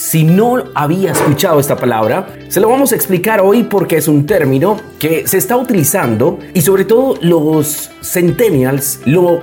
Si no había escuchado esta palabra, se lo vamos a explicar hoy porque es un término que se está utilizando y sobre todo los centennials lo,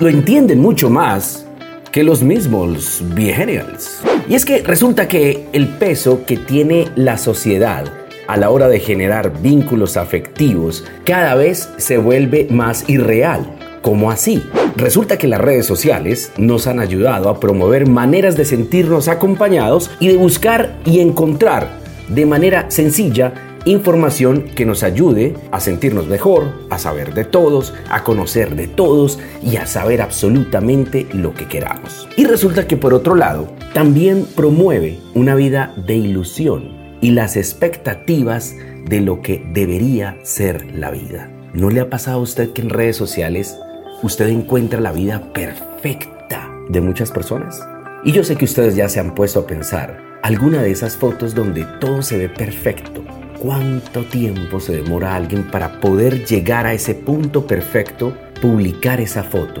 entienden mucho más que los mismos millennials. Y es que resulta que el peso que tiene la sociedad a la hora de generar vínculos afectivos cada vez se vuelve más irreal. ¿Cómo así? Resulta que las redes sociales nos han ayudado a promover maneras de sentirnos acompañados y de buscar y encontrar de manera sencilla información que nos ayude a sentirnos mejor, a saber de todos, a conocer de todos y a saber absolutamente lo que queramos. Y resulta que por otro lado, también promueve una vida de ilusión y las expectativas de lo que debería ser la vida. ¿No le ha pasado a usted que en redes sociales usted encuentra la vida perfecta de muchas personas? Y yo sé que ustedes ya se han puesto a pensar, alguna de esas fotos donde todo se ve perfecto, ¿cuánto tiempo se demora alguien para poder llegar a ese punto perfecto, publicar esa foto,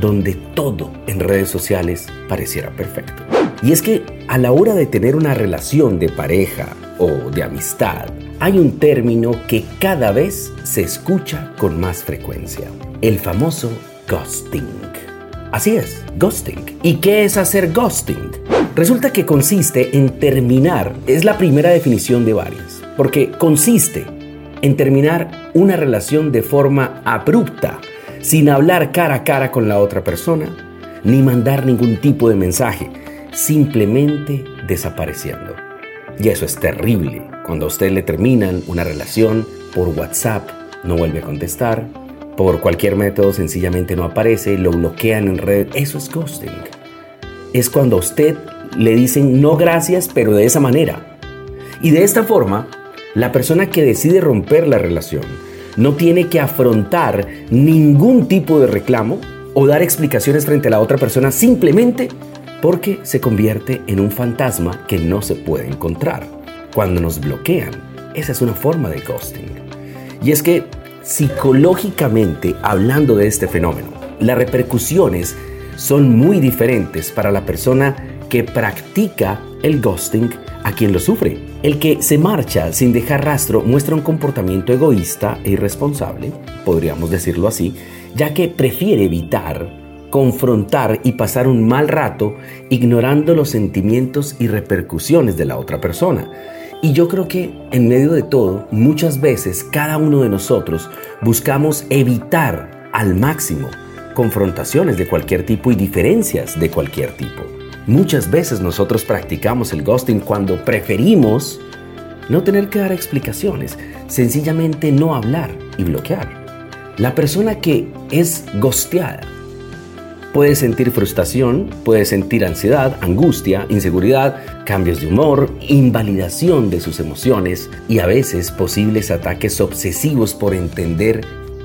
donde todo en redes sociales pareciera perfecto? Y es que a la hora de tener una relación de pareja o de amistad, hay un término que cada vez se escucha con más frecuencia, el famoso ghosting. Así es, ghosting. ¿Y qué es hacer ghosting? Resulta que consiste en terminar, es la primera definición de varias, porque consiste en terminar una relación de forma abrupta, sin hablar cara a cara con la otra persona, ni mandar ningún tipo de mensaje, simplemente desapareciendo. Y eso es terrible. Cuando a usted le terminan una relación por WhatsApp, no vuelve a contestar, por cualquier método sencillamente no aparece, lo bloquean en red, eso es ghosting. Es cuando a usted le dicen no gracias, pero de esa manera. Y de esta forma, la persona que decide romper la relación no tiene que afrontar ningún tipo de reclamo o dar explicaciones frente a la otra persona simplemente porque se convierte en un fantasma que no se puede encontrar. Cuando nos bloquean, esa es una forma de ghosting. Y es que psicológicamente, hablando de este fenómeno, las repercusiones son muy diferentes para la persona que practica el ghosting a quien lo sufre. El que se marcha sin dejar rastro muestra un comportamiento egoísta e irresponsable, podríamos decirlo así, ya que prefiere evitar confrontar y pasar un mal rato ignorando los sentimientos y repercusiones de la otra persona. Y yo creo que en medio de todo, muchas veces cada uno de nosotros buscamos evitar al máximo confrontaciones de cualquier tipo y diferencias de cualquier tipo. Muchas veces nosotros practicamos el ghosting cuando preferimos no tener que dar explicaciones, sencillamente no hablar y bloquear. La persona que es ghosteada Puede sentir frustración, puede sentir ansiedad, angustia, inseguridad, cambios de humor, invalidación de sus emociones y a veces posibles ataques obsesivos por entender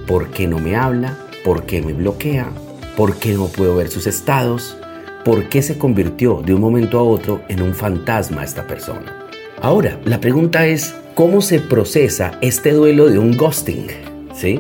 por qué no me habla, por qué me bloquea, por qué no puedo ver sus estados, por qué se convirtió de un momento a otro en un fantasma esta persona. Ahora, la pregunta es, ¿cómo se procesa este duelo de un ghosting? ¿Sí?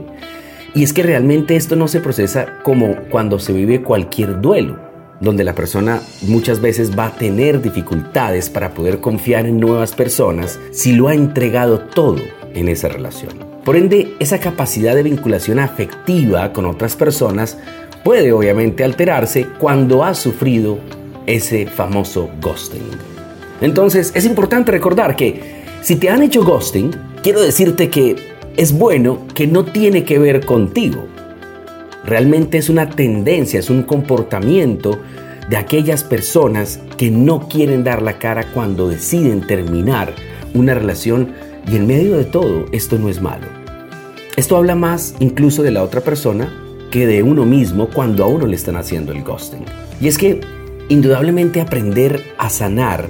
Y es que realmente esto no se procesa como cuando se vive cualquier duelo, donde la persona muchas veces va a tener dificultades para poder confiar en nuevas personas si lo ha entregado todo en esa relación. Por ende, esa capacidad de vinculación afectiva con otras personas puede obviamente alterarse cuando ha sufrido ese famoso ghosting. Entonces es importante recordar que si te han hecho ghosting, quiero decirte que es bueno que no tiene que ver contigo. Realmente es una tendencia, es un comportamiento de aquellas personas que no quieren dar la cara cuando deciden terminar una relación y en medio de todo esto no es malo. Esto habla más incluso de la otra persona que de uno mismo cuando a uno le están haciendo el ghosting. Y es que indudablemente aprender a sanar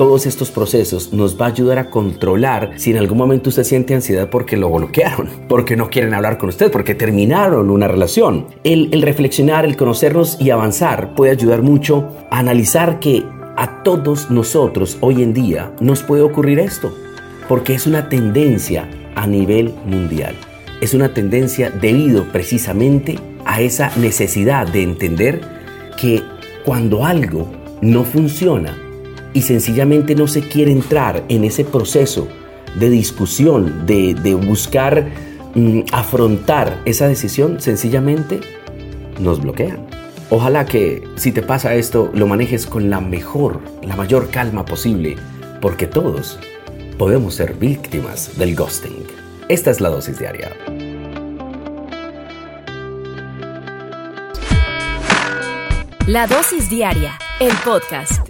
todos estos procesos nos va a ayudar a controlar si en algún momento usted siente ansiedad porque lo bloquearon, porque no quieren hablar con usted, porque terminaron una relación. El, reflexionar, el conocernos y avanzar puede ayudar mucho a analizar que a todos nosotros hoy en día nos puede ocurrir esto, porque es una tendencia a nivel mundial. Es una tendencia debido precisamente a esa necesidad de entender que cuando algo no funciona, y sencillamente no se quiere entrar en ese proceso de discusión, de, buscar mm, afrontar esa decisión, sencillamente nos bloquean. Ojalá que si te pasa esto lo manejes con la mejor, la mayor calma posible, porque todos podemos ser víctimas del ghosting. Esta es la dosis diaria. La dosis diaria El podcast.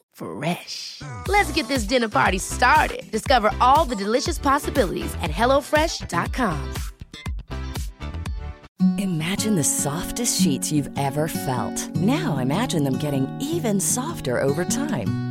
Fresh. Let's get this dinner party started. Discover all the delicious possibilities at HelloFresh.com. Imagine the softest sheets you've ever felt. Now imagine them getting even softer over time.